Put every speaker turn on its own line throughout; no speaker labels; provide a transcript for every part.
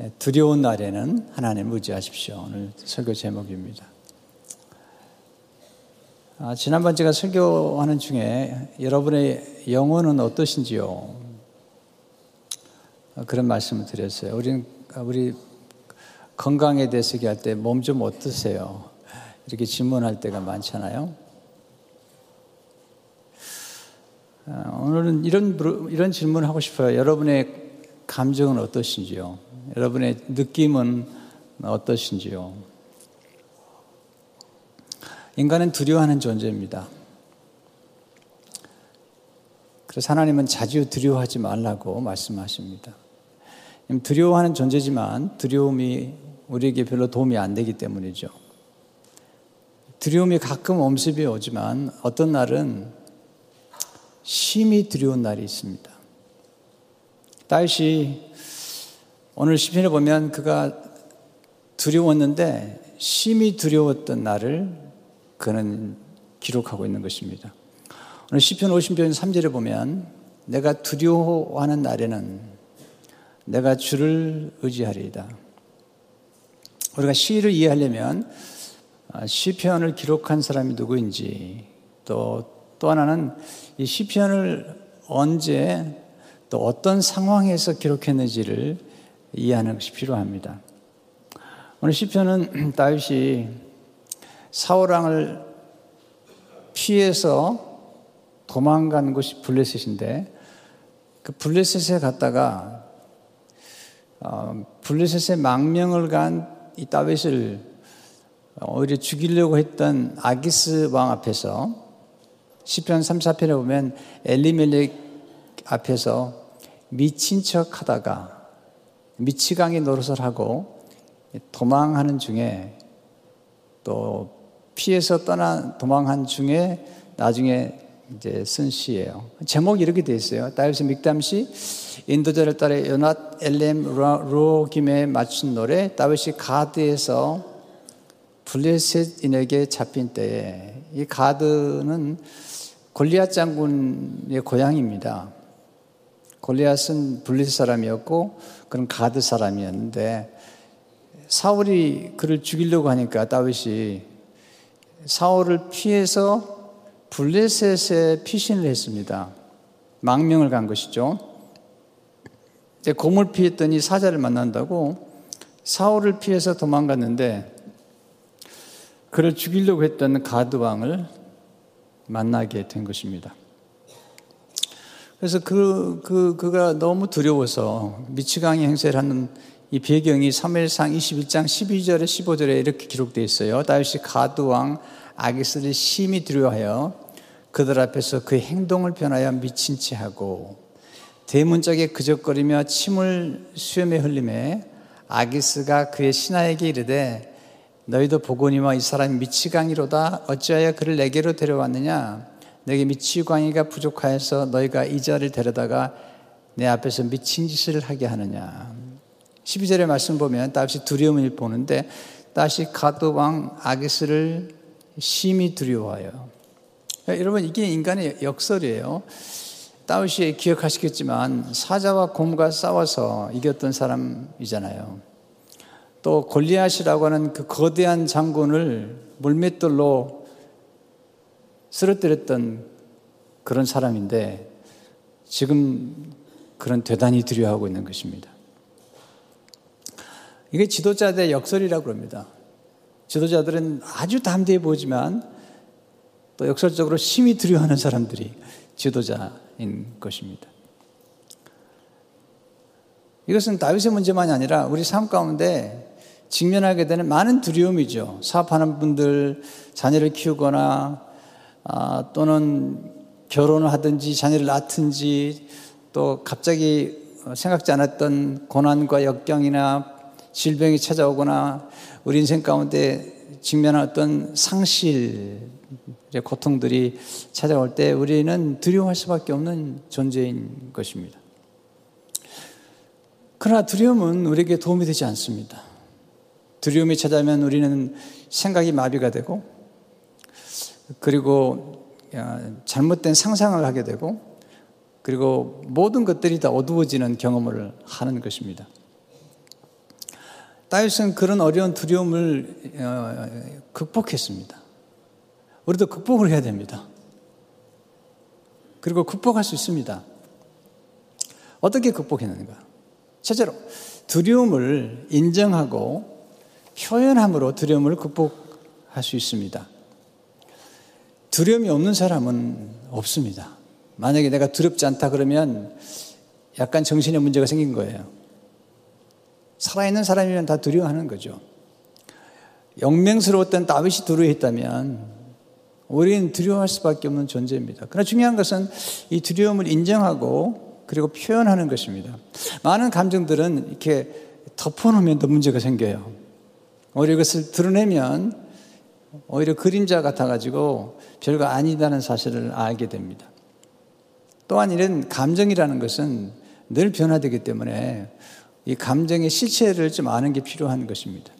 네, 두려운 날에는 하나님 의지하십시오. 오늘 설교 제목입니다. 아, 지난번 제가 설교하는 중에 여러분의 영혼은 어떠신지요? 아, 그런 말씀을 드렸어요. 우리 우리 건강에 대해서 얘기할 때 몸 좀 어떠세요? 이렇게 질문할 때가 많잖아요. 아, 오늘은 이런 이런 질문을 하고 싶어요. 여러분의 감정은 어떠신지요? 여러분의 느낌은 어떠신지요? 인간은 두려워하는 존재입니다. 그래서 하나님은 자주 두려워하지 말라고 말씀하십니다. 두려워하는 존재지만 두려움이 우리에게 별로 도움이 안 되기 때문이죠. 두려움이 가끔 엄습이 오지만 어떤 날은 심히 두려운 날이 있습니다. 다윗이 오늘 시편에 보면 그가 두려웠는데 심히 두려웠던 날을 그는 기록하고 있는 것입니다. 오늘 시편 50편 3절에 보면 내가 두려워하는 날에는 내가 주를 의지하리이다. 우리가 시를 이해하려면 아, 시편을 기록한 사람이 누구인지 또 또 하나는 이 시편을 언제 또 어떤 상황에서 기록했는지를 이해하는 것이 필요합니다. 오늘 시편은 다윗이 사울 왕을 피해서 도망간 곳이 블레셋인데 그 블레셋에 갔다가 어, 블레셋의 망명을 간 이 다윗을 오히려 죽이려고 했던 아기스 왕 앞에서 시편 3, 4편에 보면 엘리멜렉 앞에서 미친 척 하다가 미치광이 노릇을 하고 도망하는 중에 또 피해서 떠난 도망한 중에 나중에 이제 쓴 시예요. 제목이 이렇게 돼 있어요. 다윗의 믹담시 인도자를 따라 요낫 엘렘 로김에 맞춘 노래 다윗이 가드에서 블레셋인에게 잡힌 때에 이 가드는 골리앗 장군의 고향입니다. 골리앗은 블레셋 사람이었고 그런 가드 사람이었는데 사울이 그를 죽이려고 하니까 다윗이 사울을 피해서 블레셋에 피신을 했습니다. 망명을 간 것이죠. 이제 곰을 피했더니 사자를 만난다고 사울을 피해서 도망갔는데 그를 죽이려고 했던 가드 왕을 만나게 된 것입니다. 그래서 그, 그, 그가 너무 두려워서 미치광이 행세를 하는 이 배경이 3일상 21장 12절에 15절에 이렇게 기록되어 있어요. 다윗이 가드왕 아기스를 심히 두려워하여 그들 앞에서 그의 행동을 변하여 미친 채 하고 대문짝에 그적거리며 침을 수염에 흘림에 아기스가 그의 신하에게 이르되 너희도 보거니와 이 사람이 미치광이로다 어찌하여 그를 내게로 데려왔느냐 내게 미치광이가 부족하여서 너희가 이 자를 데려다가 내 앞에서 미친 짓을 하게 하느냐. 12절의 말씀 보면 다시 두려움을 보는데 다시 가드왕 아기스를 심히 두려워하여. 여러분 이게 인간의 역설이에요. 다윗이 기억하시겠지만 사자와 곰과 싸워서 이겼던 사람이잖아요. 또 골리앗이라고 하는 그 거대한 장군을 물맷돌로 쓰러뜨렸던 그런 사람인데 지금 그런 대단히 두려워하고 있는 것입니다. 이게 지도자들의 역설이라고 합니다. 지도자들은 아주 담대해 보지만 또 역설적으로 심히 두려워하는 사람들이 지도자인 것입니다. 이것은 다윗의 문제만이 아니라 우리 삶 가운데 직면하게 되는 많은 두려움이죠. 사업하는 분들, 자녀를 키우거나 아, 또는 결혼을 하든지 자녀를 낳든지 또 갑자기 생각지 않았던 고난과 역경이나 질병이 찾아오거나 우리 인생 가운데 직면한 어떤 상실, 고통들이 찾아올 때 우리는 두려워할 수밖에 없는 존재인 것입니다. 그러나 두려움은 우리에게 도움이 되지 않습니다. 두려움이 찾아오면 우리는 생각이 마비가 되고 그리고 잘못된 상상을 하게 되고 그리고 모든 것들이 다 어두워지는 경험을 하는 것입니다. 다윗은 그런 어려운 두려움을 어, 극복했습니다. 우리도 극복을 해야 됩니다. 그리고 극복할 수 있습니다. 어떻게 극복했는가? 첫째로 두려움을 인정하고 표현함으로 두려움을 극복할 수 있습니다. 두려움이 없는 사람은 없습니다. 만약에 내가 두렵지 않다 그러면 약간 정신에 문제가 생긴 거예요. 살아있는 사람이면 다 두려워하는 거죠. 영맹스러웠던 다윗이 두려워했다면 우리는 두려워할 수밖에 없는 존재입니다. 그러나 중요한 것은 이 두려움을 인정하고 그리고 표현하는 것입니다. 많은 감정들은 이렇게 덮어놓으면 더 문제가 생겨요. 오히려 이것을 드러내면 오히려 그림자 같아가지고 별거 아니다는 사실을 알게 됩니다. 또한 이런 감정이라는 것은 늘 변화되기 때문에 이 감정의 실체를 좀 아는 게 필요한 것입니다.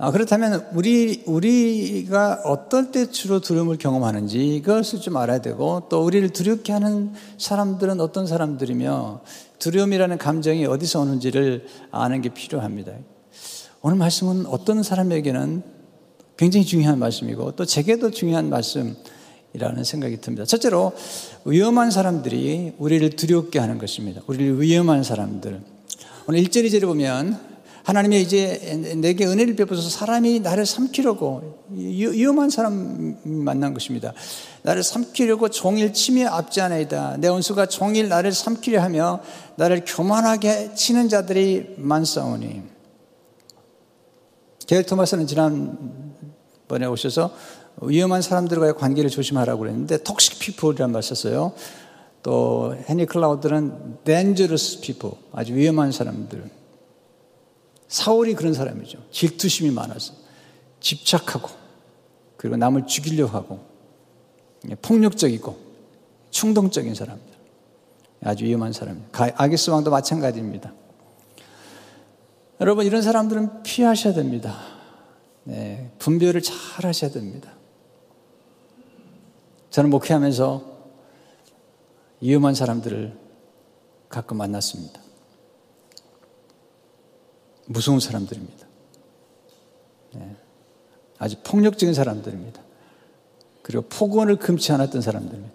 아, 그렇다면 우리, 우리가 어떨 때 주로 두려움을 경험하는지 이것을 좀 알아야 되고 또 우리를 두렵게 하는 사람들은 어떤 사람들이며 두려움이라는 감정이 어디서 오는지를 아는 게 필요합니다. 오늘 말씀은 어떤 사람에게는 굉장히 중요한 말씀이고 또 제게도 중요한 말씀이라는 생각이 듭니다. 첫째로 위험한 사람들이 우리를 두렵게 하는 것입니다. 우리를 위험한 사람들. 오늘 1절 2절에 보면 하나님이 이제 내게 은혜를 베푸셔서 사람이 나를 삼키려고 위험한 사람 만난 것입니다. 나를 삼키려고 종일 침에 앞지하나이다. 내 원수가 종일 나를 삼키려 하며 나를 교만하게 치는 자들이 많사오니. 게일 토마스는 지난번에 오셔서 위험한 사람들과의 관계를 조심하라고 그랬는데 톡식 피플이라는 말 썼어요. 또 헤니 클라우드는 dangerous people, 아주 위험한 사람들. 사울이 그런 사람이죠. 질투심이 많아서 집착하고 그리고 남을 죽이려고 하고 폭력적이고 충동적인 사람들. 아주 위험한 사람입니다. 아기스 왕도 마찬가지입니다. 여러분 이런 사람들은 피하셔야 됩니다. 네, 분별을 잘 하셔야 됩니다. 저는 목회하면서 위험한 사람들을 가끔 만났습니다. 무서운 사람들입니다. 네, 아주 폭력적인 사람들입니다. 그리고 폭언을 금치 않았던 사람들입니다.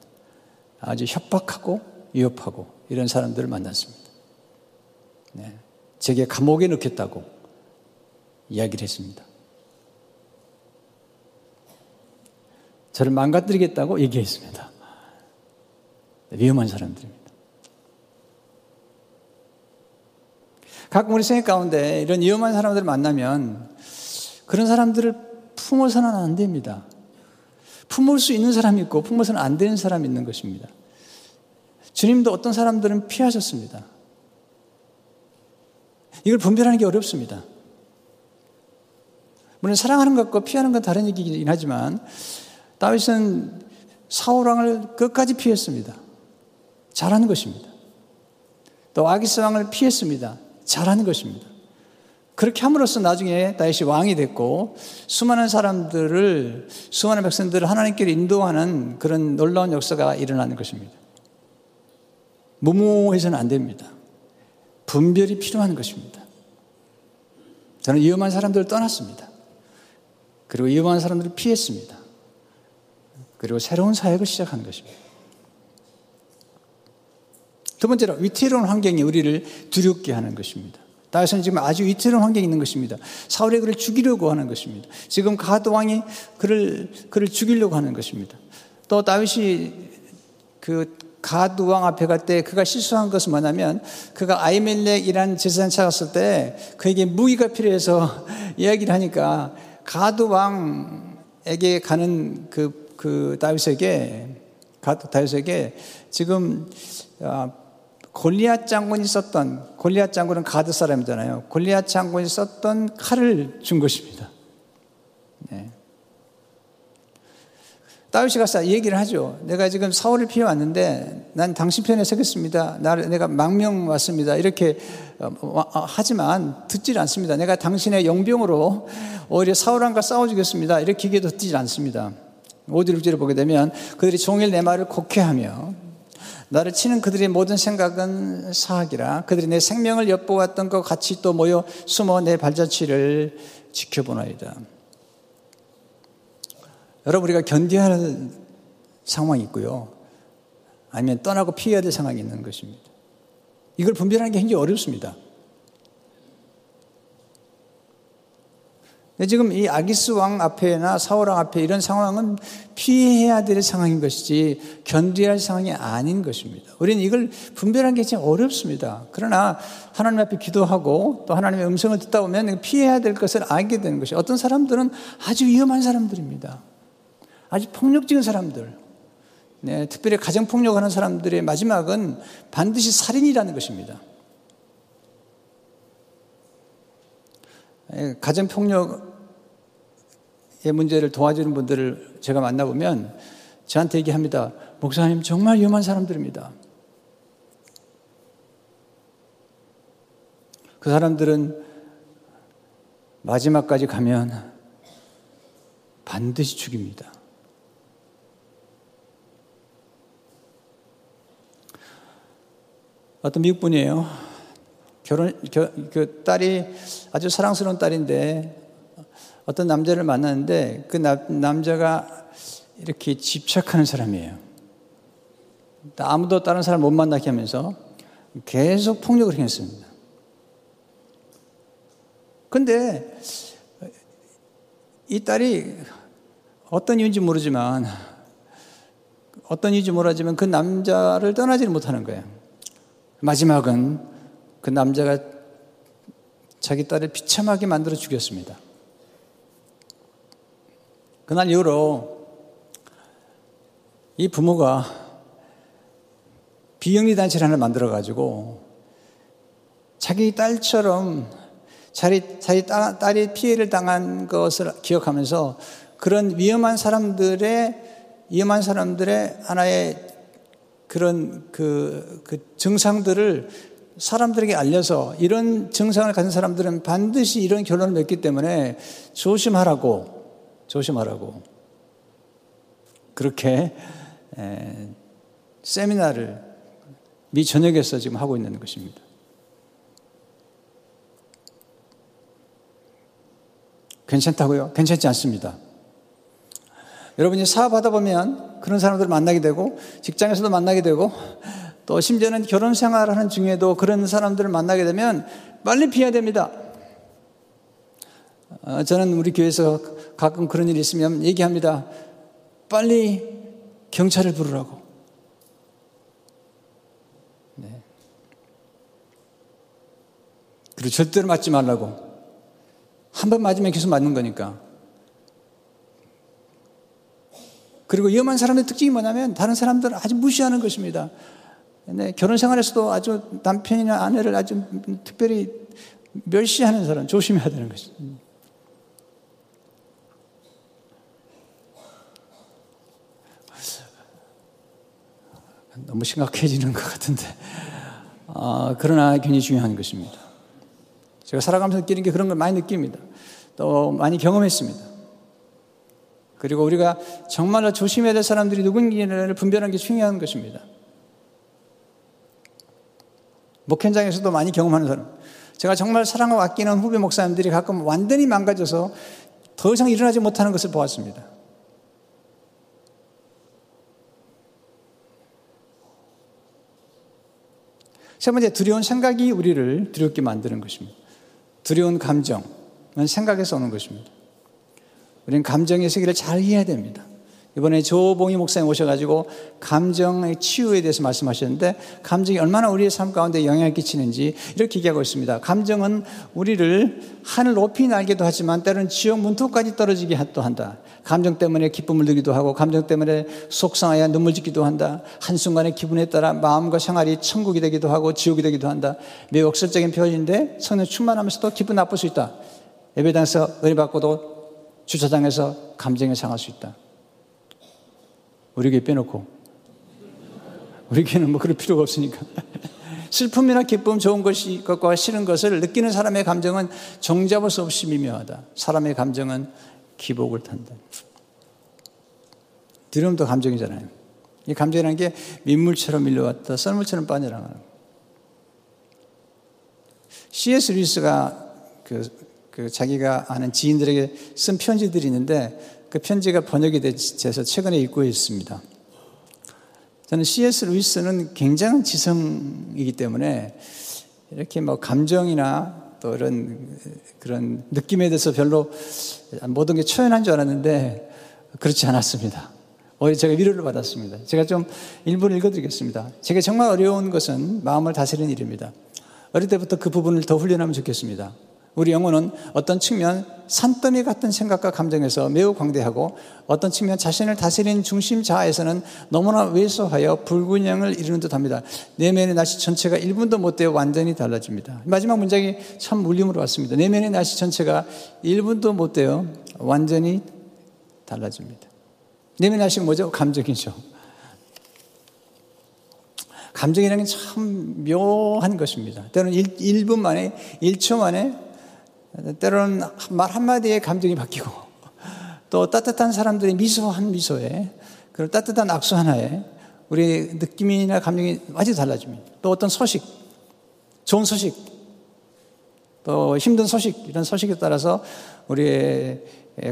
아주 협박하고 위협하고 이런 사람들을 만났습니다. 네. 제게 감옥에 넣겠다고 이야기를 했습니다. 저를 망가뜨리겠다고 얘기했습니다. 위험한 사람들입니다. 가끔 우리 생각 가운데 이런 위험한 사람들을 만나면 그런 사람들을 품어서는 안 됩니다. 품을 수 있는 사람이 있고 품어서는 안 되는 사람이 있는 것입니다. 주님도 어떤 사람들은 피하셨습니다. 이걸 분별하는 게 어렵습니다. 물론 사랑하는 것과 피하는 건 다른 얘기긴 하지만 다윗은 사울왕을 끝까지 피했습니다. 잘하는 것입니다. 또 아기스 왕을 피했습니다. 잘하는 것입니다. 그렇게 함으로써 나중에 다윗이 왕이 됐고 수많은 사람들을 수많은 백성들을 하나님께로 인도하는 그런 놀라운 역사가 일어나는 것입니다. 무모해서는 안 됩니다. 분별이 필요한 것입니다. 저는 위험한 사람들을 떠났습니다. 그리고 위험한 사람들을 피했습니다. 그리고 새로운 사역을 시작한 것입니다. 두 번째로 위태로운 환경이 우리를 두렵게 하는 것입니다. 다윗은 지금 아주 위태로운 환경에 있는 것입니다. 사울이 그를 죽이려고 하는 것입니다. 지금 가드 왕이 그를 그를 죽이려고 하는 것입니다. 또 다윗이 그 가드 왕 앞에 갈 때 그가 실수한 것은 뭐냐면 그가 아이멜렉이라는 제사장 찾았을 때 그에게 무기가 필요해서 이야기를 하니까 가드 왕에게 가는 그, 그 다윗에게 가드 다윗에게 지금 아, 골리앗 장군이 썼던 골리앗 장군은 가드 사람이잖아요. 골리앗 장군이 썼던 칼을 준 것입니다. 네. 다윗이 가서 얘기를 하죠. 내가 지금 사울을 피해 왔는데 난 당신 편에 서겠습니다. 나를 내가 망명 왔습니다. 이렇게 어, 어, 하지만 듣질 않습니다. 내가 당신의 용병으로 오히려 사울왕과 싸워주겠습니다. 이렇게 얘기도 듣질 않습니다. 5절 6절을 보게 되면 그들이 종일 내 말을 곡해하며 나를 치는 그들의 모든 생각은 사악이라 그들이 내 생명을 엿보았던 것 같이 또 모여 숨어 내 발자취를 지켜보나이다. 여러분 우리가 견뎌야 할 상황이 있고요. 아니면 떠나고 피해야 될 상황이 있는 것입니다. 이걸 분별하는 게 굉장히 어렵습니다. 지금 이 아기스 왕 앞에나 사울 왕 앞에 이런 상황은 피해야 될 상황인 것이지 견뎌야 할 상황이 아닌 것입니다. 우리는 이걸 분별하는 게 참 어렵습니다. 그러나 하나님 앞에 기도하고 또 하나님의 음성을 듣다 보면 피해야 될 것을 알게 되는 것이 어떤 사람들은 아주 위험한 사람들입니다. 아주 폭력적인 사람들. 네, 특별히 가정폭력하는 사람들의 마지막은 반드시 살인이라는 것입니다. 예, 가정폭력의 문제를 도와주는 분들을 제가 만나보면 저한테 얘기합니다. 목사님, 정말 위험한 사람들입니다. 그 사람들은 마지막까지 가면 반드시 죽입니다. 어떤 미국 분이에요. 결혼, 겨, 그 딸이 아주 사랑스러운 딸인데 어떤 남자를 만났는데 그 나, 남자가 이렇게 집착하는 사람이에요. 아무도 다른 사람 못 만나게 하면서 계속 폭력을 행했습니다. 근데 이 딸이 어떤 이유인지 모르지만 어떤 이유인지 모르지만 그 남자를 떠나지를 못하는 거예요. 마지막은 그 남자가 자기 딸을 비참하게 만들어 죽였습니다. 그날 이후로 이 부모가 비영리 단체를 하나 만들어 가지고 자기 딸처럼 자기, 자기 딸이 피해를 당한 것을 기억하면서 그런 위험한 사람들의 위험한 사람들의 하나의 그런 그, 그 증상들을 사람들에게 알려서 이런 증상을 가진 사람들은 반드시 이런 결론을 맺기 때문에 조심하라고, 조심하라고. 그렇게 에, 세미나를 미 전역에서 지금 하고 있는 것입니다. 괜찮다고요? 괜찮지 않습니다. 여러분이 사업하다 보면 그런 사람들을 만나게 되고 직장에서도 만나게 되고 또 심지어는 결혼 생활하는 중에도 그런 사람들을 만나게 되면 빨리 피해야 됩니다. 어, 저는 우리 교회에서 가끔 그런 일이 있으면 얘기합니다. 빨리 경찰을 부르라고. 네. 그리고 절대로 맞지 말라고. 한 번 맞으면 계속 맞는 거니까. 그리고 위험한 사람의 특징이 뭐냐면 다른 사람들을 아주 무시하는 것입니다. 네, 결혼 생활에서도 아주 남편이나 아내를 아주 특별히 멸시하는 사람 조심해야 되는 것입니다. 너무 심각해지는 것 같은데. 아, 그러나 굉장히 중요한 것입니다. 제가 살아가면서 느끼는 게 그런 걸 많이 느낍니다. 또 많이 경험했습니다. 그리고 우리가 정말로 조심해야 될 사람들이 누군지를 분별하는 게 중요한 것입니다. 목현장에서도 많이 경험하는 사람. 제가 정말 사랑하고 아끼는 후배 목사님들이 가끔 완전히 망가져서 더 이상 일어나지 못하는 것을 보았습니다. 세 번째, 두려운 생각이 우리를 두렵게 만드는 것입니다. 두려운 감정은 생각에서 오는 것입니다. 우리는 감정의 세계를 잘 이해해야 됩니다. 이번에 조봉희 목사님 오셔가지고 감정의 치유에 대해서 말씀하셨는데 감정이 얼마나 우리의 삶 가운데 영향을 끼치는지 이렇게 얘기하고 있습니다. 감정은 우리를 하늘 높이 날기도 하지만 때로는 지옥 문턱까지 떨어지게 또 한다. 감정 때문에 기쁨을 느기도 하고 감정 때문에 속상하여 눈물 짓기도 한다. 한순간의 기분에 따라 마음과 생활이 천국이 되기도 하고 지옥이 되기도 한다. 매우 억설적인 표현인데 성령 충만하면서도 기분 나쁠 수 있다. 예배당에서 은혜 받고도 주차장에서 감정에 상할 수 있다. 우리 교회 빼놓고. 우리 교회는 뭐 그럴 필요가 없으니까. 슬픔이나 기쁨, 좋은 것과 싫은 것을 느끼는 사람의 감정은 정잡을 수 없이 미묘하다. 사람의 감정은 기복을 탄다. 두려움도 감정이잖아요. 이 감정이라는 게 민물처럼 밀려왔다, 썰물처럼 빠져나가는. C.S. 루이스가 그, 그 자기가 아는 지인들에게 쓴 편지들이 있는데 그 편지가 번역이 돼서 최근에 읽고 있습니다. 저는 C.S. 루이스는 굉장한 지성이기 때문에 이렇게 뭐 감정이나 또 이런 그런 느낌에 대해서 별로 모든 게 초연한 줄 알았는데 그렇지 않았습니다. 오히려 제가 위로를 받았습니다. 제가 좀 일부를 읽어드리겠습니다. 제가 정말 어려운 것은 마음을 다스리는 일입니다. 어릴 때부터 그 부분을 더 훈련하면 좋겠습니다. 우리 영혼은 어떤 측면 산더미 같은 생각과 감정에서 매우 광대하고 어떤 측면 자신을 다스리는 중심 자아에서는 너무나 왜소하여 불균형을 이루는 듯 합니다. 내면의 날씨 전체가 1분도 못 되어 완전히 달라집니다. 마지막 문장이 참 울림으로 왔습니다. 내면의 날씨 전체가 1분도 못 되어 완전히 달라집니다. 내면의 날씨가 뭐죠? 감정이죠. 감정이라는 게 참 묘한 것입니다. 때로는 1, 분 만에, 1초 만에, 때로는 말 한마디에 감정이 바뀌고, 또 따뜻한 사람들의 미소 한 미소에, 그리고 따뜻한 악수 하나에, 우리 느낌이나 감정이 완전히 달라집니다. 또 어떤 소식, 좋은 소식, 또 힘든 소식, 이런 소식에 따라서 우리의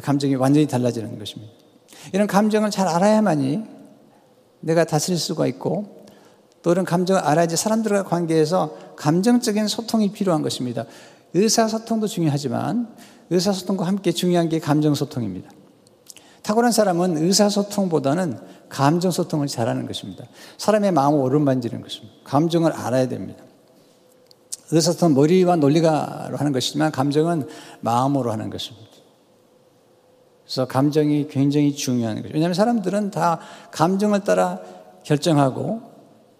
감정이 완전히 달라지는 것입니다. 이런 감정을 잘 알아야만이 내가 다스릴 수가 있고 또 이런 감정을 알아야지 사람들과 관계에서 감정적인 소통이 필요한 것입니다. 의사소통도 중요하지만 의사소통과 함께 중요한 게 감정소통입니다. 탁월한 사람은 의사소통보다는 감정소통을 잘하는 것입니다. 사람의 마음을 오른만지는 것입니다. 감정을 알아야 됩니다. 의사소통은 머리와 논리가 하는 것이지만 감정은 마음으로 하는 것입니다. 그래서 감정이 굉장히 중요한 거죠. 왜냐하면 사람들은 다 감정을 따라 결정하고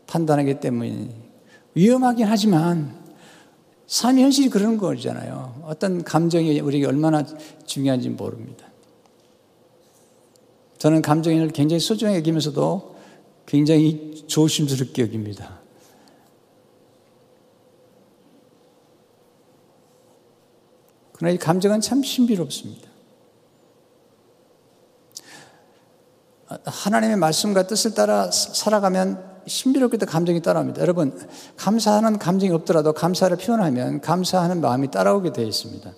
판단하기 때문에 위험하긴 하지만 삶의 현실이 그런 거잖아요. 어떤 감정이 우리에게 얼마나 중요한지 모릅니다. 저는 감정을 굉장히 소중하게 여기면서도 굉장히 조심스럽게 여깁니다. 그러나 이 감정은 참 신비롭습니다. 하나님의 말씀과 뜻을 따라 살아가면 신비롭게도 감정이 따라옵니다. 여러분, 감사하는 감정이 없더라도 감사를 표현하면 감사하는 마음이 따라오게 되어 있습니다.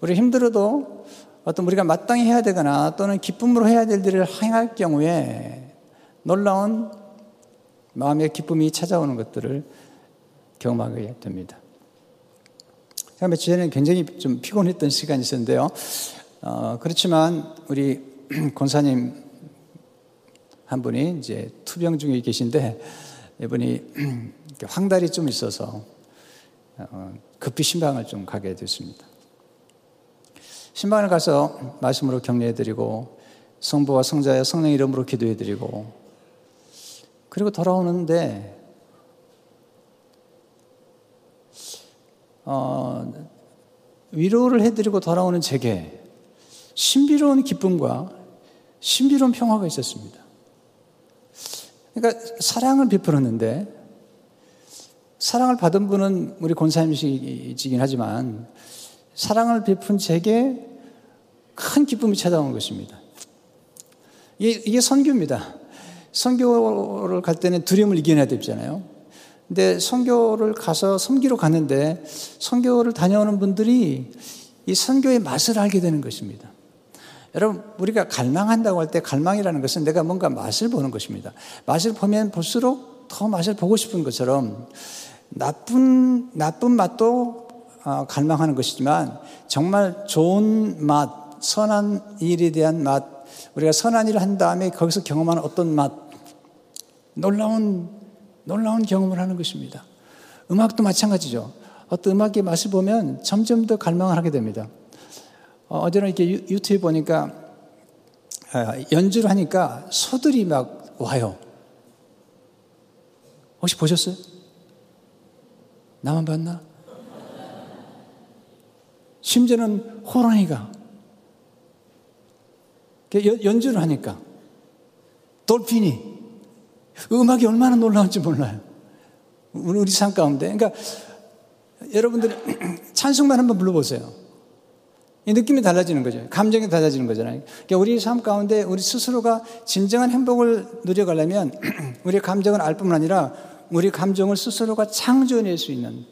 우리 힘들어도 어떤 우리가 마땅히 해야 되거나 또는 기쁨으로 해야 될 일을 행할 경우에 놀라운 마음의 기쁨이 찾아오는 것들을 경험하게 됩니다. 며칠 전에 굉장히 좀 피곤했던 시간이 있었는데요. 어, 그렇지만 우리 권사님 한 분이 이제 투병 중에 계신데 이분이 황달이 좀 있어서 어, 급히 신방을 좀 가게 됐습니다. 신방을 가서 말씀으로 격려해드리고 성부와 성자의 성령 이름으로 기도해드리고 그리고 돌아오는데 어, 위로를 해드리고 돌아오는 제게 신비로운 기쁨과 신비로운 평화가 있었습니다. 그러니까 사랑을 베풀었는데 사랑을 받은 분은 우리 권사님이시긴 하지만 사랑을 베푼 제게 큰 기쁨이 찾아온 것입니다. 이게, 선교입니다. 선교를 갈 때는 두려움을 이겨내야 되잖아요. 근데 선교를 가서 섬기러 갔는데 선교를 다녀오는 분들이 이 선교의 맛을 알게 되는 것입니다. 여러분, 우리가 갈망한다고 할 때 갈망이라는 것은 내가 뭔가 맛을 보는 것입니다. 맛을 보면 볼수록 더 맛을 보고 싶은 것처럼 나쁜, 나쁜 맛도 어, 갈망하는 것이지만 정말 좋은 맛, 선한 일에 대한 맛, 우리가 선한 일을 한 다음에 거기서 경험하는 어떤 맛, 놀라운, 놀라운 경험을 하는 것입니다. 음악도 마찬가지죠. 어떤 음악의 맛을 보면 점점 더 갈망을 하게 됩니다. 어, 어제는 이렇게 유튜브 보니까 아, 연주를 하니까 소들이 막 와요. 혹시 보셨어요? 나만 봤나? 심지어는 호랑이가 연주를 하니까 돌핀이 음악이 얼마나 놀라운지 몰라요. 우리 삶 가운데. 그러니까 여러분들이 찬송만 한번 불러보세요. 이 느낌이 달라지는 거죠. 감정이 달라지는 거잖아요. 그러니까 우리 삶 가운데 우리 스스로가 진정한 행복을 누려가려면 우리의 감정을 알 뿐만 아니라 우리 감정을 스스로가 창조해낼 수 있는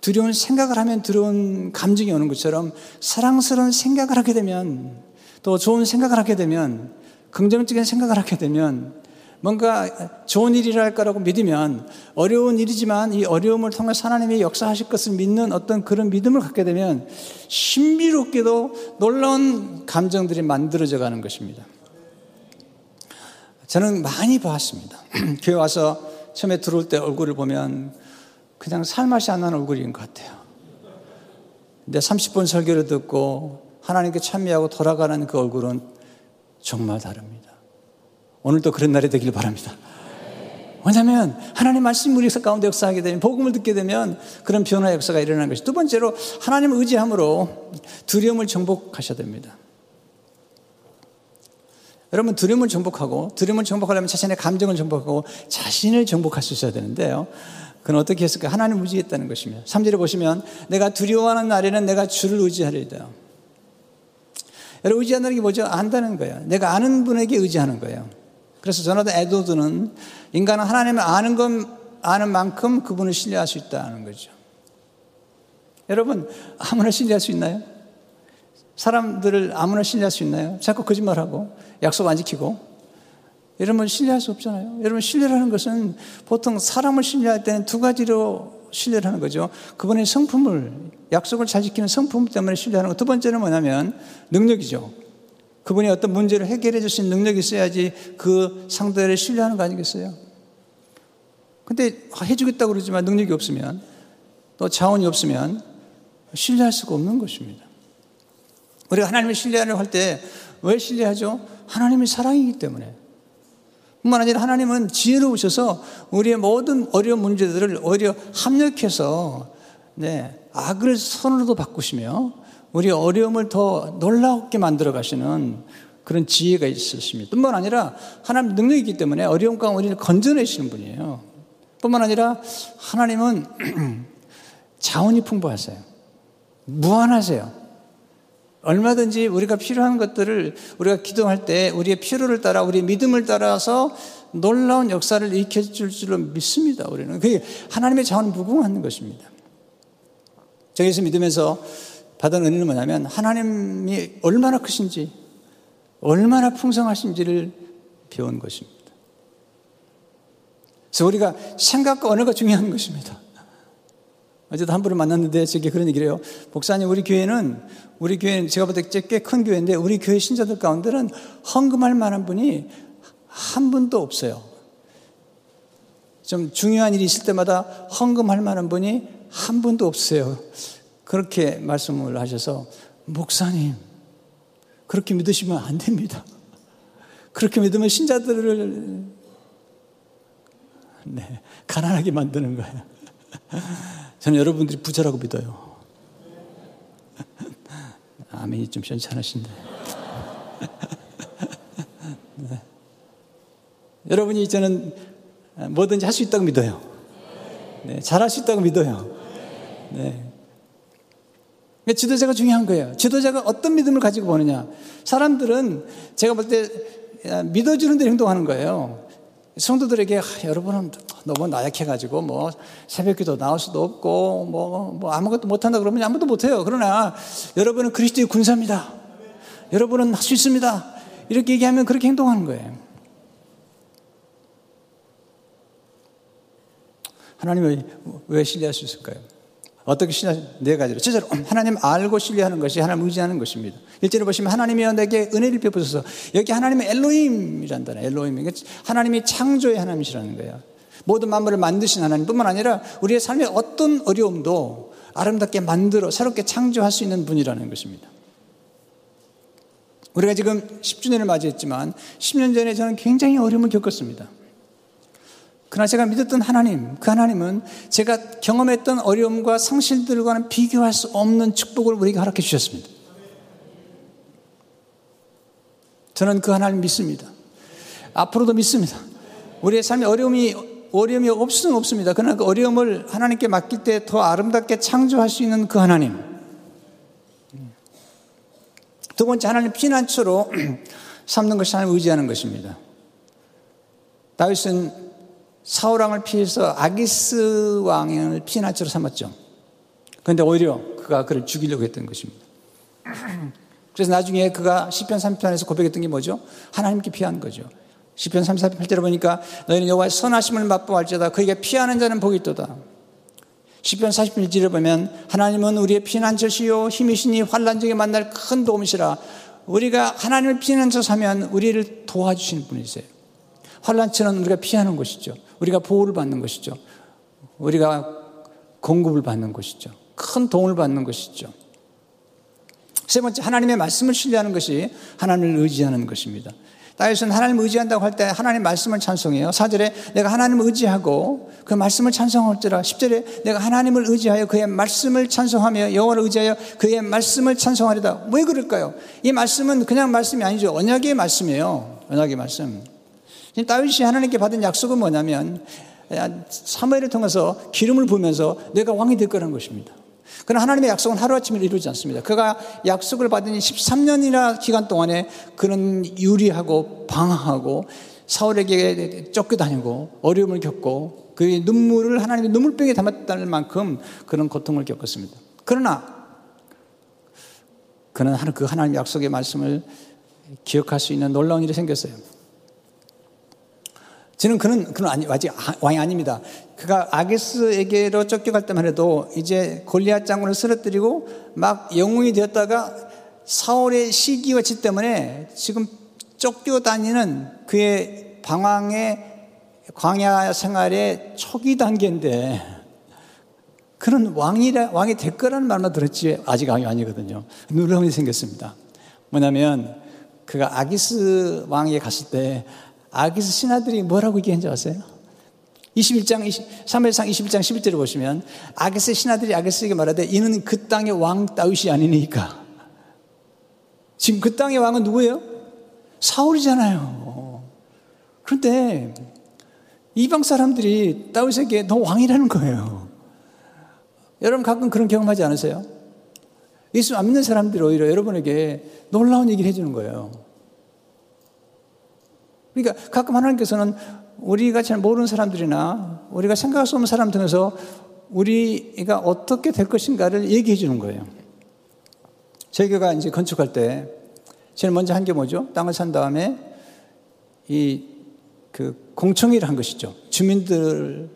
두려운 생각을 하면 두려운 감정이 오는 것처럼 사랑스러운 생각을 하게 되면 또 좋은 생각을 하게 되면 긍정적인 생각을 하게 되면 뭔가 좋은 일이라 할 거라고 믿으면 어려운 일이지만 이 어려움을 통해 하나님이 역사하실 것을 믿는 어떤 그런 믿음을 갖게 되면 신비롭게도 놀라운 감정들이 만들어져 가는 것입니다. 저는 많이 봤습니다. 교회 와서 처음에 들어올 때 얼굴을 보면 그냥 살맛이 안 나는 얼굴인 것 같아요. 근데 30분 설교를 듣고 하나님께 참여하고 돌아가는 그 얼굴은 정말 다릅니다. 오늘도 그런 날이 되길 바랍니다. 왜냐하면 하나님 말씀 우리 가운데 역사하게 되면 복음을 듣게 되면 그런 변화 역사가 일어나는 것이 두 번째로 하나님 의지함으로 두려움을 정복하셔야 됩니다. 여러분 두려움을 정복하고 두려움을 정복하려면 자신의 감정을 정복하고 자신을 정복할 수 있어야 되는데요. 그건 어떻게 했을까? 하나님 의지했다는 것입니다. 3절에 보시면 내가 두려워하는 날에는 내가 주를 의지하리다. 여러분 의지한다는 게 뭐죠? 안다는 거예요. 내가 아는 분에게 의지하는 거예요. 그래서 저나든 에도드는 인간은 하나님을 아는 건 아는 만큼 그분을 신뢰할 수 있다는 거죠. 여러분, 아무나 신뢰할 수 있나요? 사람들을 아무나 신뢰할 수 있나요? 자꾸 거짓말하고 약속 안 지키고 여러분 신뢰할 수 없잖아요. 여러분 신뢰라는 것은 보통 사람을 신뢰할 때는 두 가지로 신뢰를 하는 거죠. 그분의 성품을 약속을 잘 지키는 성품 때문에 신뢰하는 거. 두 번째는 뭐냐면 능력이죠. 그분이 어떤 문제를 해결해 줄 수 있는 능력이 있어야지 그 상대를 신뢰하는 거 아니겠어요? 근데 해주겠다고 그러지만 능력이 없으면 또 자원이 없으면 신뢰할 수가 없는 것입니다. 우리가 하나님을 신뢰하려고 할때 왜 신뢰하죠? 하나님이 사랑이기 때문에. 뿐만 아니라 하나님은 지혜로우셔서 우리의 모든 어려운 문제들을 오히려 합력해서 네, 악을 선으로도 바꾸시며 우리 어려움을 더 놀라웠게 만들어 가시는 그런 지혜가 있으십니다. 뿐만 아니라 하나님 능력이기 때문에 어려움 가운데 우리를 건져내시는 분이에요. 뿐만 아니라 하나님은 자원이 풍부하세요. 무한하세요. 얼마든지 우리가 필요한 것들을 우리가 기도할 때 우리의 필요를 따라 우리의 믿음을 따라서 놀라운 역사를 일으켜줄 줄로 믿습니다. 우리는 그게 하나님의 자원 무궁한 것입니다. 저기서 믿으면서 받은 은혜는 뭐냐면 하나님이 얼마나 크신지, 얼마나 풍성하신지를 배운 것입니다. 그래서 우리가 생각과 언어가 중요한 것입니다. 어제도 한 분을 만났는데 저게 그런 얘기를 해요. 목사님, 우리 교회는, 우리 교회는 제가 볼 때 꽤 큰 교회인데 우리 교회 신자들 가운데는 헌금할 만한 분이 한 분도 없어요. 좀 중요한 일이 있을 때마다 헌금할 만한 분이 한 분도 없어요. 그렇게 말씀을 하셔서 목사님 그렇게 믿으시면 안 됩니다. 그렇게 믿으면 신자들을 네, 가난하게 만드는 거예요. 저는 여러분들이 부자라고 믿어요. 아멘이 좀 시원찮으신데. 네. 여러분이 저는 뭐든지 할 수 있다고 믿어요. 네, 잘할 수 있다고 믿어요. 네. 지도자가 중요한 거예요. 지도자가 어떤 믿음을 가지고 보느냐. 사람들은 제가 볼 때 믿어주는 대로 행동하는 거예요. 성도들에게 아, 여러분은 너무 나약해가지고 뭐 새벽기도 나올 수도 없고 뭐, 뭐 아무것도 못한다 그러면 아무도 못해요. 그러나 여러분은 그리스도의 군사입니다. 여러분은 할 수 있습니다. 이렇게 얘기하면 그렇게 행동하는 거예요. 하나님을 왜 신뢰할 수 있을까요? 어떻게 신뢰, 네 가지로. 첫째로, 하나님 알고 신뢰하는 것이 하나님 의지하는 것입니다. 일절에 보시면 하나님이 내게 은혜를 베푸셔서 여기 하나님의 엘로힘이란다. 엘로힘. 하나님이 창조의 하나님이시라는 거예요. 모든 만물을 만드신 하나님 뿐만 아니라 우리의 삶의 어떤 어려움도 아름답게 만들어 새롭게 창조할 수 있는 분이라는 것입니다. 우리가 지금 10주년을 맞이했지만 10년 전에 저는 굉장히 어려움을 겪었습니다. 그러나 제가 믿었던 하나님, 그 하나님은 제가 경험했던 어려움과 상실들과는 비교할 수 없는 축복을 우리에게 허락해 주셨습니다. 저는 그 하나님 믿습니다. 앞으로도 믿습니다. 우리의 삶에 어려움이 어려움이 수는 없습니다. 그러나 그 어려움을 하나님께 맡길 때 더 아름답게 창조할 수 있는 그 하나님. 두 번째 하나님 피난처로 삼는 것이 하나님 의지하는 것입니다. 다윗은 사울 왕을 피해서 아기스 왕을 피난처로 삼았죠. 그런데 오히려 그가 그를 죽이려고 했던 것입니다. 그래서 나중에 그가 시편 3편에서 고백했던 게 뭐죠? 하나님께 피한 거죠. 시편 34편 보니까 너희는 여호와의 선하심을 맛보 할지어다 그에게 피하는 자는 복이 있도다. 시편 40편 1절에 보면 하나님은 우리의 피난처시요 힘이시니 환란 중에 만날 큰 도움이시라. 우리가 하나님을 피난처 사면 우리를 도와주시는 분이세요. 환란처는 우리가 피하는 것이죠. 우리가 보호를 받는 것이죠. 우리가 공급을 받는 것이죠. 큰 도움을 받는 것이죠. 세 번째, 하나님의 말씀을 신뢰하는 것이 하나님을 의지하는 것입니다. 다윗은 하나님을 의지한다고 할 때 하나님 말씀을 찬송해요. 4절에 내가 하나님을 의지하고 그 말씀을 찬송할지라 10절에 내가 하나님을 의지하여 그의 말씀을 찬송하며 여호와를 의지하여 그의 말씀을 찬송하리다. 왜 그럴까요? 이 말씀은 그냥 말씀이 아니죠. 언약의 말씀이에요. 언약의 말씀. 다윗이 하나님께 받은 약속은 뭐냐면 사무엘을 통해서 기름을 부으면서 내가 왕이 될 거라는 것입니다. 그러나 하나님의 약속은 하루아침에 이루지 않습니다. 그가 약속을 받은 13년이나 기간 동안에 그는 유리하고 방황하고 사울에게 쫓겨다니고 어려움을 겪고 그의 눈물을 하나님의 눈물병에 담았다는 만큼 그런 고통을 겪었습니다. 그러나 그는 그 하나님의 약속의 말씀을 기억할 수 있는 놀라운 일이 생겼어요. 저는 그는, 그는 아니, 아직 왕이 아닙니다. 그가 아게스에게로 쫓겨갈 때만 해도 이제 골리앗 장군을 쓰러뜨리고 막 영웅이 되었다가 사울의 시기와 지 때문에 지금 쫓겨다니는 그의 방황의 광야 생활의 초기 단계인데 그런 왕이라, 왕이 될 거라는 말만 들었지 아직 왕이 아니거든요. 놀라움이 생겼습니다. 뭐냐면 그가 아기스 왕에 갔을 때 아기스 신하들이 뭐라고 얘기한지 아세요? 21장, 20, 3회상 21장 11절을 보시면 아기스 신하들이 아기스에게 말하되 이는 그 땅의 왕 다윗이 아니니까. 지금 그 땅의 왕은 누구예요? 사울이잖아요. 그런데 이방 사람들이 다윗에게 너 왕이라는 거예요. 여러분 가끔 그런 경험하지 않으세요? 예수 안 믿는 사람들이 오히려 여러분에게 놀라운 얘기를 해주는 거예요. 그러니까 가끔 하나님께서는 우리가 잘 모르는 사람들이나 우리가 생각할 수 없는 사람 등에서 우리가 어떻게 될 것인가를 얘기해 주는 거예요. 저희 교가 이제 건축할 때 제일 먼저 한 게 뭐죠? 땅을 산 다음에 이 그 공청회를 한 것이죠. 주민들에게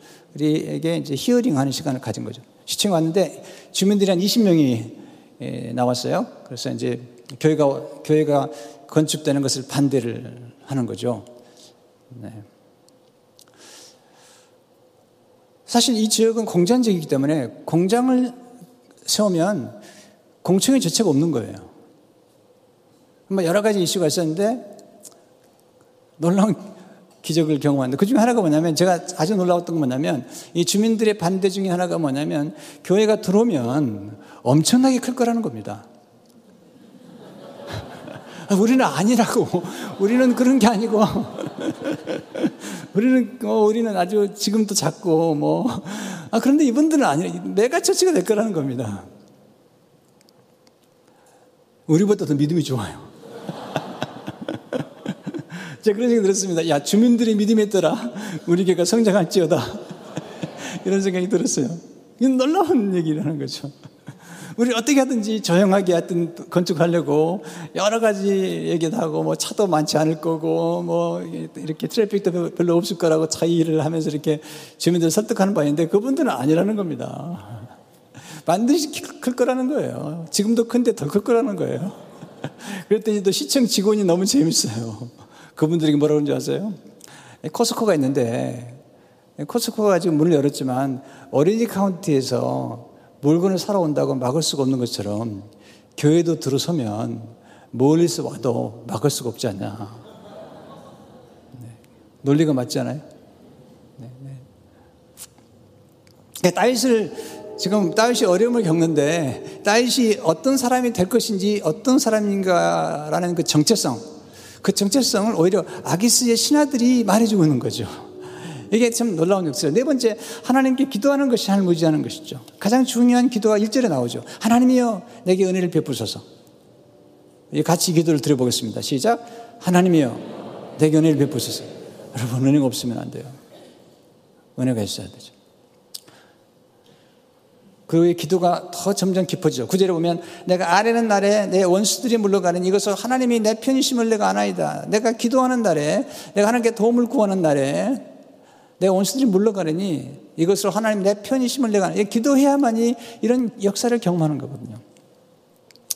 이제 히어링 하는 시간을 가진 거죠. 시청 왔는데 주민들이 한 20명이 나왔어요. 그래서 이제 교회가, 교회가 건축되는 것을 반대를 하는 거죠. 네. 사실 이 지역은 공장 지역이기 때문에 공장을 세우면 공청회 자체가 없는 거예요. 뭐 여러 가지 이슈가 있었는데 놀라운 기적을 경험하는데 그 중에 하나가 뭐냐면 제가 아주 놀라웠던 건 뭐냐면 이 주민들의 반대 중에 하나가 뭐냐면 교회가 들어오면 엄청나게 클 거라는 겁니다. 우리는 아니라고. 우리는 그런 게 아니고. 우리는, 어, 우리는 아주 지금도 작고, 뭐. 아, 그런데 이분들은 아니라, 내가 처치가 될 거라는 겁니다. 우리보다 더 믿음이 좋아요. 제가 그런 생각이 들었습니다. 야, 주민들이 믿음이 있더라. 우리 교가 성장할지어다. 이런 생각이 들었어요. 이건 놀라운 얘기라는 거죠. 우리 어떻게 하든지 조용하게 하여튼 건축하려고 여러 가지 얘기도 하고 뭐 차도 많지 않을 거고 뭐 이렇게 트래픽도 별로 없을 거라고 차이를 하면서 이렇게 주민들 설득하는 바인데 그분들은 아니라는 겁니다. 반드시 클 거라는 거예요. 지금도 큰데 더 클 거라는 거예요. 그랬더니 또 시청 직원이 너무 재밌어요. 그분들이 뭐라고 하는지 아세요? 코스코가 있는데 코스코가 지금 문을 열었지만 어린이 카운티에서 물건을 사러 온다고 막을 수가 없는 것처럼 교회도 들어서면 멀리서 와도 막을 수가 없지 않냐. 네. 논리가 맞지 않아요? 네, 네. 그러니까 다윗을 지금 다윗이 어려움을 겪는데 다윗이 어떤 사람이 될 것인지 어떤 사람인가라는 그 정체성, 그 정체성을 오히려 아기스의 신하들이 말해주고 있는 거죠. 이게 참 놀라운 역사예요. 네 번째, 하나님께 기도하는 것이 하나님을 의지하는 것이죠. 가장 중요한 기도가 1절에 나오죠. 하나님이여 내게 은혜를 베푸소서. 같이 기도를 드려보겠습니다. 시작. 하나님이여, 내 견해를 베푸소서. 여러분, 은혜가 없으면 안 돼요. 은혜가 있어야 되죠. 그의 기도가 더 점점 깊어지죠. 구절에 보면 내가 아래는 날에 내 원수들이 물러가는 이것을 하나님이 내 편이심을 내가 아나이다. 내가 기도하는 날에 내가 하나님께 도움을 구하는 날에 내 원수들이 물러가느니 이것으로 하나님 내 편이심을 내가 기도해야만이 이런 역사를 경험하는 거거든요.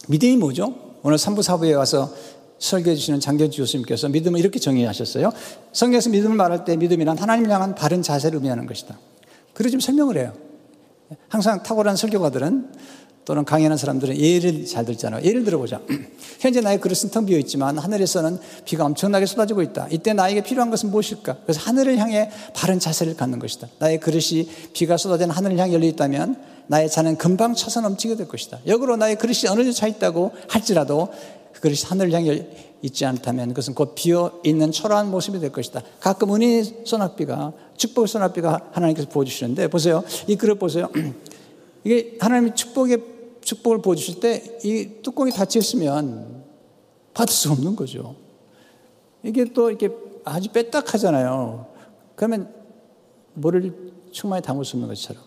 믿음이 뭐죠? 오늘 3부 4부에 와서 설교해 주시는 장경주 교수님께서 믿음을 이렇게 정의하셨어요. 성경에서 믿음을 말할 때 믿음이란 하나님을 향한 바른 자세를 의미하는 것이다. 그리고 좀 설명을 해요. 항상 탁월한 설교가들은 또는 강연한 사람들은 예를 잘 듣잖아요. 예를 들어보자. 현재 나의 그릇은 텅 비어 있지만 하늘에서는 비가 엄청나게 쏟아지고 있다. 이때 나에게 필요한 것은 무엇일까? 그래서 하늘을 향해 바른 자세를 갖는 것이다. 나의 그릇이 비가 쏟아지는 하늘을 향해 열려 있다면 나의 잔은 금방 쳐서 넘치게 될 것이다. 역으로 나의 그릇이 어느 정도 차 있다고 할지라도 그 그릇이 하늘을 향해 있지 않다면 그것은 곧 비어 있는 초라한 모습이 될 것이다. 가끔 은혜 소낙비가 축복의 소낙비가 하나님께서 부어주시는데 보세요. 이 그릇 보세요. 이게 하나님이 축복의 축복을 부어주실 때 이 뚜껑이 닫혀 있으면 받을 수 없는 거죠. 이게 또 이렇게 아주 빼딱하잖아요. 그러면 뭐를 충만히 담을 수 없는 것처럼.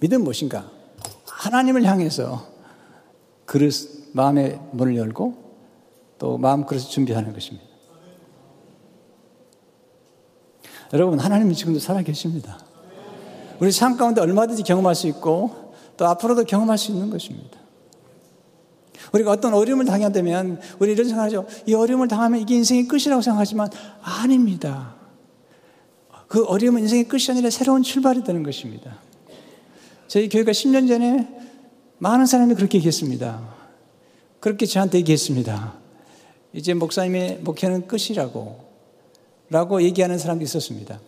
믿음 무엇인가? 하나님을 향해서 그릇, 마음의 문을 열고 또 마음 그릇을 준비하는 것입니다. 여러분, 하나님이 지금도 살아계십니다. 우리 삶 가운데 얼마든지 경험할 수 있고 또 앞으로도 경험할 수 있는 것입니다. 우리가 어떤 어려움을 당한다면 우리 이런 생각하죠. 이 어려움을 당하면 이게 인생의 끝이라고 생각하지만 아닙니다. 그 어려움은 인생의 끝이 아니라 새로운 출발이 되는 것입니다. 저희 교회가 10년 전에 많은 사람이 그렇게 얘기했습니다. 그렇게 저한테 얘기했습니다. 이제 목사님의 목회는 끝이라고 라고 얘기하는 사람도 있었습니다.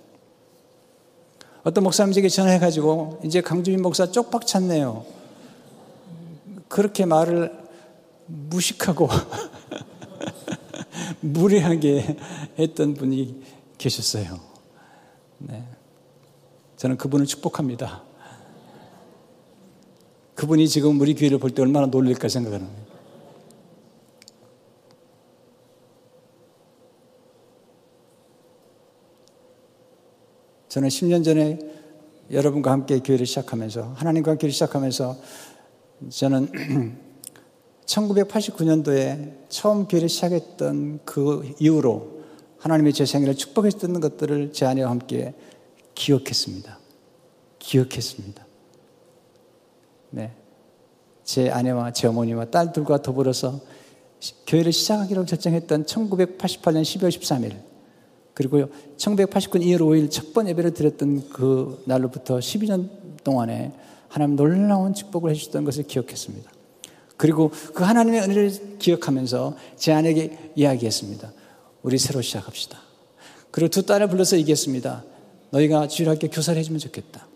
어떤 목사님에게 전화해가지고 이제 강주민 목사 쪽박 찼네요. 그렇게 말을 무식하고 무례하게 했던 분이 계셨어요. 네. 저는 그분을 축복합니다. 그분이 지금 우리 교회를 볼 때 얼마나 놀릴까 생각하는 거예 저는 10년 전에 여러분과 함께 교회를 시작하면서 하나님과 교회를 시작하면서 저는 1989년도에 처음 교회를 시작했던 그 이후로 하나님의 제 축복해 주는 것들을 제 아내와 함께 기억했습니다. 기억했습니다. 네. 제 아내와 제 어머니와 딸들과 더불어서 교회를 시작하기로 결정했던 1988년 12월 13일 그리고 1989년 2월 5일 첫 번 예배를 드렸던 그 날로부터 12년 동안에 하나님 놀라운 축복을 해주셨던 것을 기억했습니다. 그리고 그 하나님의 은혜를 기억하면서 제 아내에게 이야기했습니다. 우리 새로 시작합시다. 그리고 두 딸을 불러서 얘기했습니다. 너희가 주일학교 교사를 해주면 좋겠다.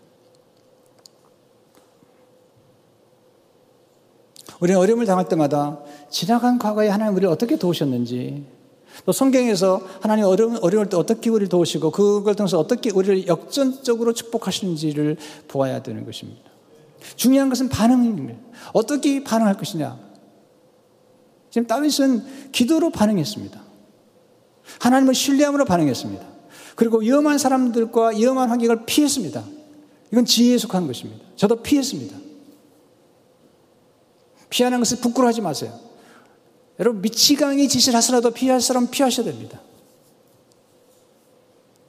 우리는 어려움을 당할 때마다 지나간 과거에 하나님 우리를 어떻게 도우셨는지 또 성경에서 하나님 어려운, 어려울 때 어떻게 우리를 도우시고 그걸 통해서 어떻게 우리를 역전적으로 축복하시는지를 보아야 되는 것입니다. 중요한 것은 반응입니다. 어떻게 반응할 것이냐. 지금 다윗은 기도로 반응했습니다. 하나님을 신뢰함으로 반응했습니다. 그리고 위험한 사람들과 위험한 환경을 피했습니다. 이건 지혜에 속한 것입니다. 저도 피했습니다. 피하는 것을 부끄러워하지 마세요. 여러분 미치광이 짓을 하서라도 피할 사람 피하셔야 됩니다.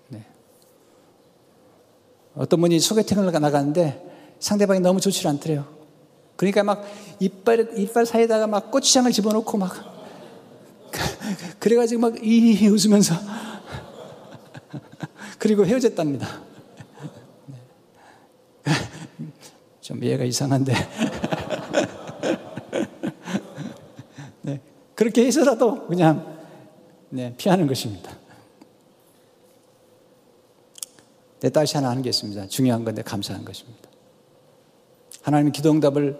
네. 어떤 분이 소개팅을 나가는데 상대방이 너무 좋지 않더래요. 그러니까 막 이빨 이빨 사이에다가 막 고추장을 집어넣고 막 그래가지고 막 이 웃으면서 그리고 헤어졌답니다. 네. 좀 이해가 이상한데 그렇게 해서라도 그냥 네, 피하는 것입니다. 내 딸이 하나 하는 게 있습니다. 중요한 건데 감사한 것입니다. 하나님의 기도 응답을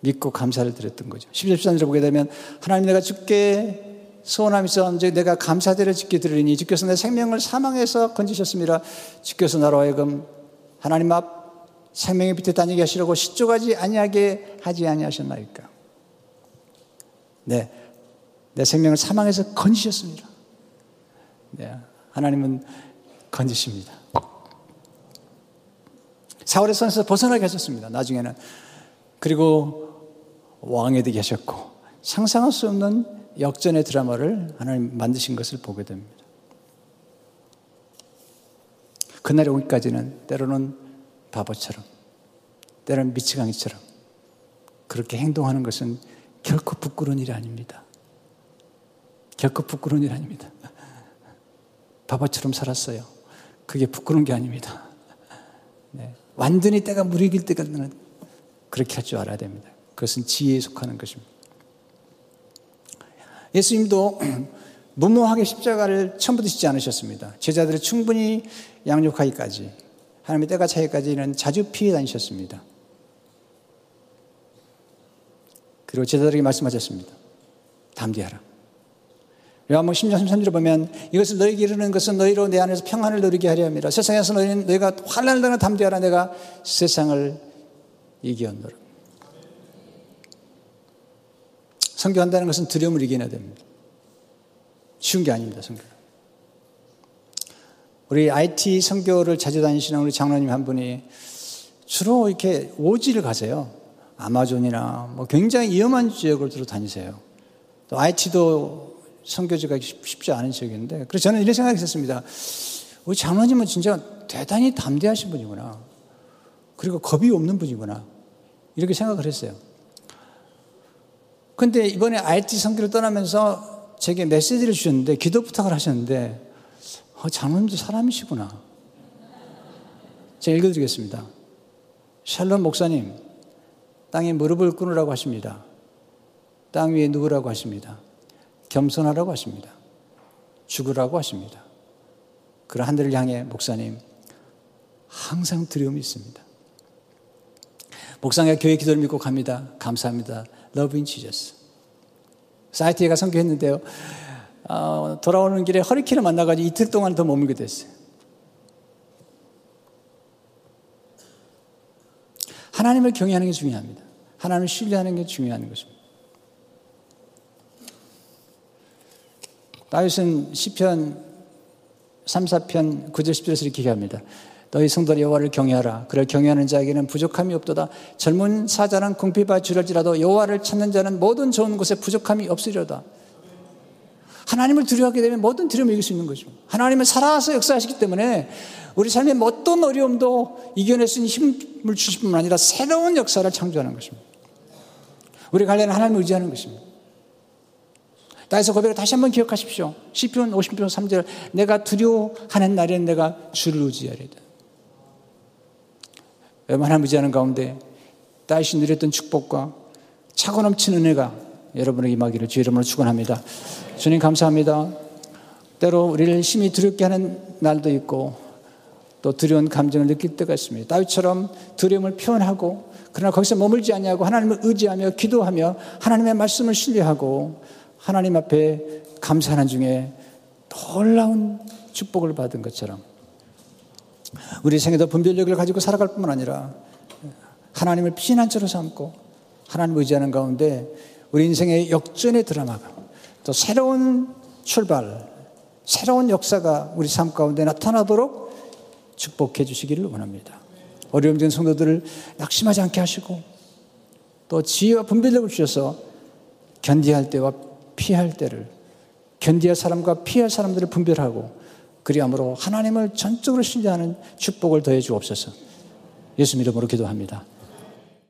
믿고 감사를 드렸던 거죠. 10절 13절을 보게 되면 하나님 내가 죽게 소원함이 있었는지 내가 감사대를 짓게 드리니 주께서 내 생명을 사망해서 건지셨습니다. 주께서 나로 하여금 하나님 앞 생명의 빛에 다니게 하시려고 시쪽하지 아니하게 하지 아니하셨나이까. 네, 내 생명을 사망에서 건지셨습니다. 네, 하나님은 건지십니다. 사울의 손에서 벗어나게 하셨습니다. 나중에는. 그리고 왕이 되게 하셨고 상상할 수 없는 역전의 드라마를 하나님 만드신 것을 보게 됩니다. 그날이 오기까지는 때로는 바보처럼, 때로는 미치광이처럼 그렇게 행동하는 것은 결코 부끄러운 일이 아닙니다. 결코 부끄러운 일 아닙니다. 바보처럼 살았어요. 그게 부끄러운 게 아닙니다. 네. 완전히 때가 무르길 때까지는 그렇게 할 줄 알아야 됩니다. 그것은 지혜에 속하는 것입니다. 예수님도 무모하게 십자가를 처음부터 짓지 않으셨습니다. 제자들을 충분히 양육하기까지, 하나님의 때가 차기까지는 자주 피해 다니셨습니다. 그리고 제자들에게 말씀하셨습니다. 담대하라. 요한복음 10장 13절에 보면 이것을 너에게 이르는 것은 너희로 내 안에서 평안을 누리게 하려 합니다. 세상에서 너희는 너희가 환난을 당하 담대하라 내가 세상을 이기었노라. 성교한다는 것은 두려움을 이겨내야 됩니다. 쉬운 게 아닙니다, 성교. 우리 IT 성교를 자주 다니시는 우리 장로님 한 분이 주로 이렇게 오지를 가세요. 아마존이나 뭐 굉장히 위험한 지역을 주로 다니세요. 또 IT도 선교지가 쉽지 않은 지역인데 그래서 저는 이런 생각이 있었습니다. 우리 장로님은 진짜 대단히 담대하신 분이구나. 그리고 겁이 없는 분이구나. 이렇게 생각을 했어요. 근데 이번에 IT 선교를 떠나면서 제게 메시지를 주셨는데 기도 부탁을 하셨는데 어, 장로님도 사람이시구나. 제가 읽어드리겠습니다. 샬롬 목사님, 땅에 무릎을 꿇으라고 하십니다. 땅 위에 누구라고 하십니다. 겸손하라고 하십니다. 죽으라고 하십니다. 그런 하늘을 향해 목사님 항상 두려움이 있습니다. 목사가 교회 기도를 믿고 갑니다. 감사합니다. Love in Jesus. 사이트에 가 선교했는데요. 어, 돌아오는 길에 허리케인을 만나가지고 이틀 동안 더 머물게 됐어요. 하나님을 경외하는 게 중요합니다. 하나님을 신뢰하는 게 중요한 것입니다. 다윗은 시편 3, 4편 9절 10절에서 이렇게 얘기합니다. 너희 성도를 여호와를 경외하라. 그를 경외하는 자에게는 부족함이 없도다. 젊은 사자는 궁핍하 주랄지라도 여호와를 찾는 자는 모든 좋은 곳에 부족함이 없으리로다. 하나님을 두려워하게 되면 모든 두려움을 이길 수 있는 거죠. 하나님은 살아서 역사하시기 때문에 우리 삶의 어떤 어려움도 이겨낼 수 있는 힘을 주실 뿐만 아니라 새로운 역사를 창조하는 것입니다. 우리 관련은 하나님을 의지하는 것입니다. 다윗의 고백을 다시 한번 기억하십시오. 시편 50편 3절 내가 두려워하는 날에는 내가 주를 의지하리다. 웬만한 의지하는 가운데 다윗이 누렸던 축복과 차고 넘치는 은혜가 여러분에게 임하기를 주 이름으로 축원합니다. 주님 감사합니다. 때로 우리를 심히 두렵게 하는 날도 있고 또 두려운 감정을 느낄 때가 있습니다. 다윗처럼 두려움을 표현하고 그러나 거기서 머물지 않냐고 하나님을 의지하며 기도하며 하나님의 말씀을 신뢰하고 하나님 앞에 감사하는 중에 놀라운 축복을 받은 것처럼 우리 생에도 분별력을 가지고 살아갈 뿐만 아니라 하나님을 피난처로 삼고 하나님을 의지하는 가운데 우리 인생의 역전의 드라마가 또 새로운 출발, 새로운 역사가 우리 삶 가운데 나타나도록 축복해 주시기를 원합니다. 어려움 중 성도들을 낙심하지 않게 하시고 또 지혜와 분별력을 주셔서 견디할 때와 피할 때를 견디할 사람과 피할 사람들을 분별하고 그리함으로 하나님을 전적으로 신뢰하는 축복을 더해 주옵소서. 예수 이름으로 기도합니다.